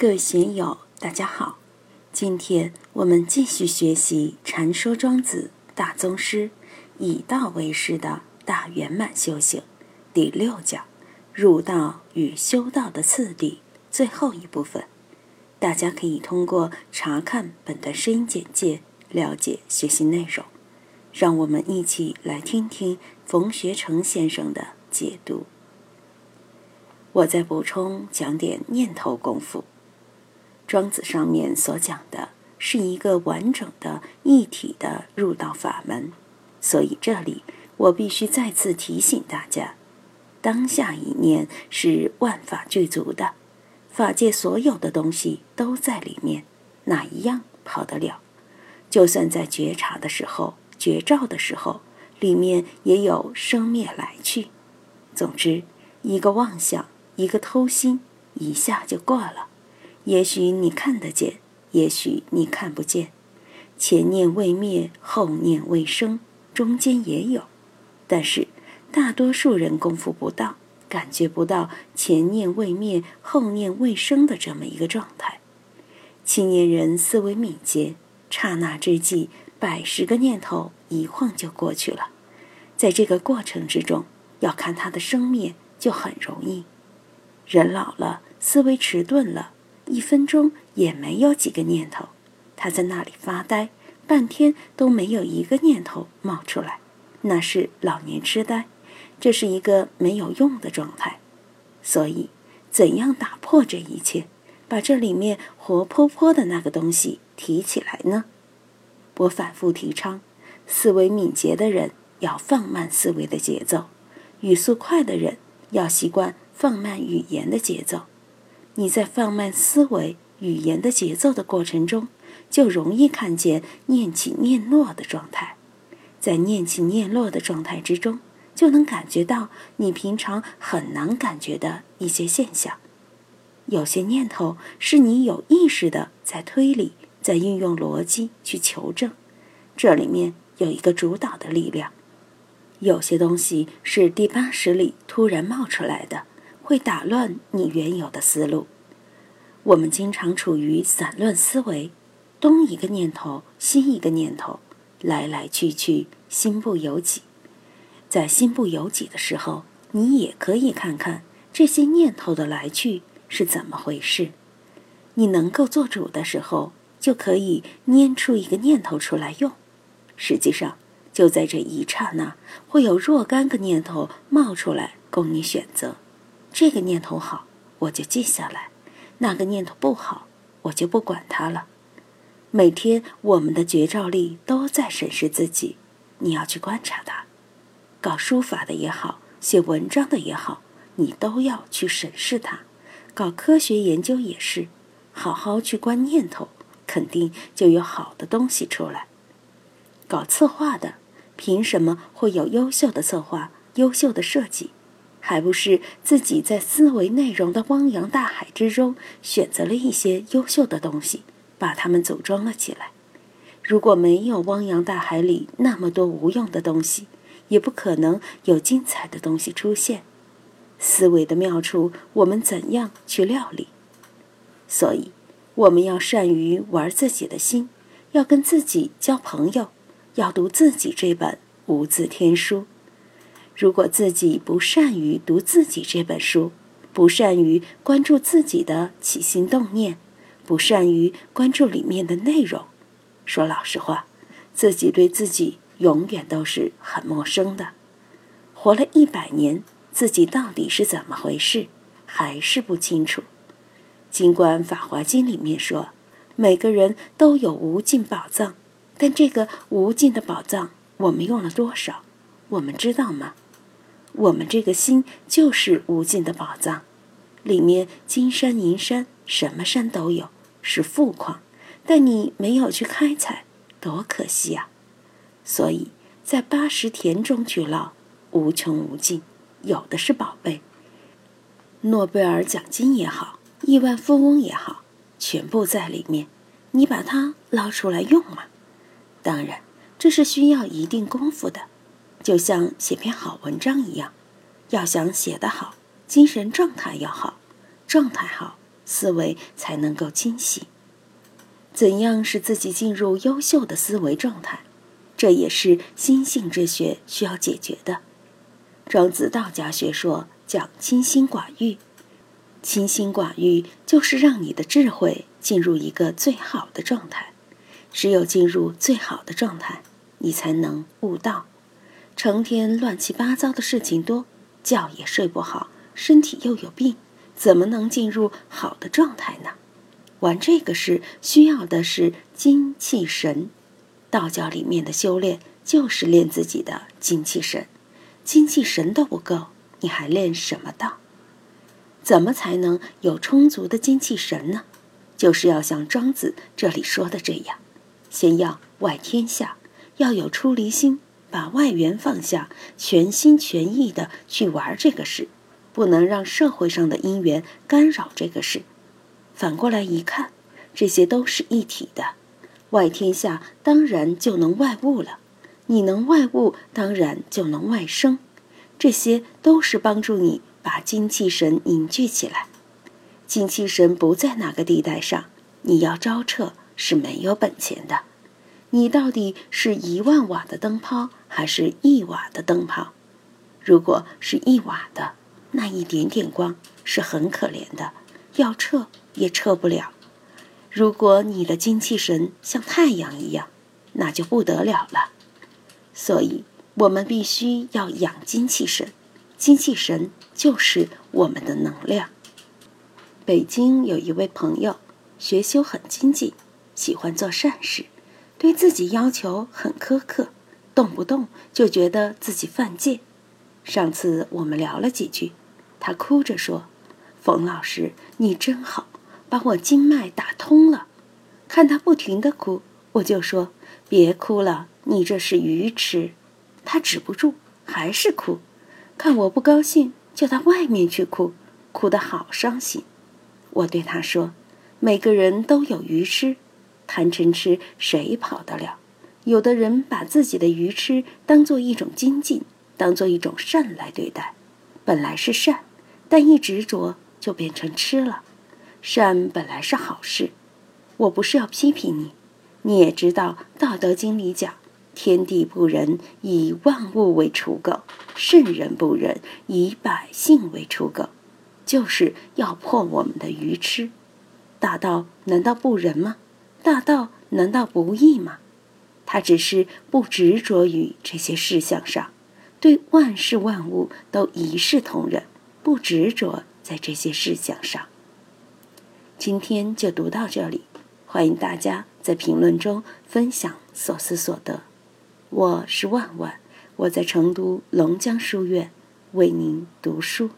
各位学友，大家好！今天我们继续学习《禅说庄子大宗师，以道为师的大圆满修行》第六讲“入道与修道的次第”最后一部分。大家可以通过查看本段声音简介了解学习内容。让我们一起来听听冯学成先生的解读。我再补充讲点念头功夫。庄子上面所讲的是一个完整的一体的入道法门，所以这里我必须再次提醒大家：当下一念是万法具足的，法界所有的东西都在里面，哪一样跑得了？就算在觉察的时候、觉照的时候，里面也有生灭来去。总之，一个妄想，一个偷心，一下就过了。也许你看得见，也许你看不见。前念未灭，后念未生，中间也有。但是大多数人功夫不到，感觉不到前念未灭，后念未生的这么一个状态。青年人思维敏捷，刹那之际，百十个念头一晃就过去了。在这个过程之中，要看他的生灭就很容易。人老了，思维迟钝了。一分钟也没有几个念头，他在那里发呆，半天都没有一个念头冒出来，那是老年痴呆，这是一个没有用的状态。所以，怎样打破这一切，把这里面活泼泼的那个东西提起来呢？我反复提倡，思维敏捷的人要放慢思维的节奏，语速快的人要习惯放慢语言的节奏。你在放慢思维、语言的节奏的过程中，就容易看见念起念落的状态。在念起念落的状态之中，就能感觉到你平常很难感觉的一些现象。有些念头是你有意识的在推理，在运用逻辑去求证，这里面有一个主导的力量。有些东西是第八识里突然冒出来的。会打乱你原有的思路。我们经常处于散乱思维，东一个念头，西一个念头，来来去去，心不由己。在心不由己的时候，你也可以看看这些念头的来去是怎么回事。你能够做主的时候，就可以拈出一个念头出来用。实际上，就在这一刹那，会有若干个念头冒出来供你选择。这个念头好，我就记下来；那个念头不好，我就不管它了。每天我们的觉照力都在审视自己，你要去观察它。搞书法的也好，写文章的也好，你都要去审视它。搞科学研究也是，好好去观念头，肯定就有好的东西出来。搞策划的，凭什么会有优秀的策划、优秀的设计？还不是自己在思维内容的汪洋大海之中选择了一些优秀的东西，把它们组装了起来。如果没有汪洋大海里那么多无用的东西，也不可能有精彩的东西出现。思维的妙处，我们怎样去料理？所以，我们要善于玩自己的心，要跟自己交朋友，要读自己这本无字天书。如果自己不善于读自己这本书，不善于关注自己的起心动念，不善于关注里面的内容，说老实话，自己对自己永远都是很陌生的。活了一百年，自己到底是怎么回事，还是不清楚。尽管《法华经》里面说，每个人都有无尽宝藏，但这个无尽的宝藏，我们用了多少？我们知道吗？我们这个心就是无尽的宝藏，里面金山银山，什么山都有，是富矿，但你没有去开采，多可惜啊！所以在八十田中去捞，无穷无尽，有的是宝贝。诺贝尔奖金也好，亿万富翁也好，全部在里面，你把它捞出来用嘛？当然，这是需要一定功夫的。就像写篇好文章一样，要想写得好，精神状态要好，状态好，思维才能够清晰。怎样使自己进入优秀的思维状态？这也是心性之学需要解决的。庄子道家学说讲清心寡欲，清心寡欲就是让你的智慧进入一个最好的状态。只有进入最好的状态，你才能悟道。成天乱七八糟的事情多，觉也睡不好，身体又有病，怎么能进入好的状态呢？玩这个事需要的是精气神，道教里面的修炼就是练自己的精气神，精气神都不够，你还练什么道？怎么才能有充足的精气神呢？就是要像庄子这里说的这样，先要外天下，要有出离心，把外缘放下，全心全意的去玩这个事，不能让社会上的因缘干扰这个事。反过来一看，这些都是一体的，外天下当然就能外物了。你能外物，当然就能外生。这些都是帮助你把精气神凝聚起来。精气神不在哪个地带上，你要招撤是没有本钱的。你到底是一万瓦的灯泡，还是一瓦的灯泡？如果是一瓦的，那一点点光是很可怜的，要撤。也撤不了。如果你的精气神像太阳一样，那就不得了了。所以，我们必须要养精气神。精气神就是我们的能量。北京有一位朋友，学修很精进，喜欢做善事，对自己要求很苛刻，动不动就觉得自己犯戒。上次我们聊了几句，他哭着说：“冯老师，你真好。”把我经脉打通了，看他不停的哭，我就说：“别哭了，你这是愚痴。”他止不住，还是哭。看我不高兴，就到外面去哭，哭得好伤心。我对他说：“每个人都有愚痴，贪嗔痴谁跑得了？有的人把自己的愚痴当做一种精进，当做一种善来对待，本来是善，但一执着就变成痴了。”善本来是好事，我不是要批评你。你也知道，《道德经》里讲：“天地不仁，以万物为刍狗；圣人不仁，以百姓为刍狗。”就是要破我们的愚痴。大道难道不仁吗？大道难道不义吗？他只是不执着于这些事项上，对万事万物都一视同仁，不执着在这些事项上。今天就读到这里，欢迎大家在评论中分享所思所得。我是万万，我在成都龙江书院为您读书。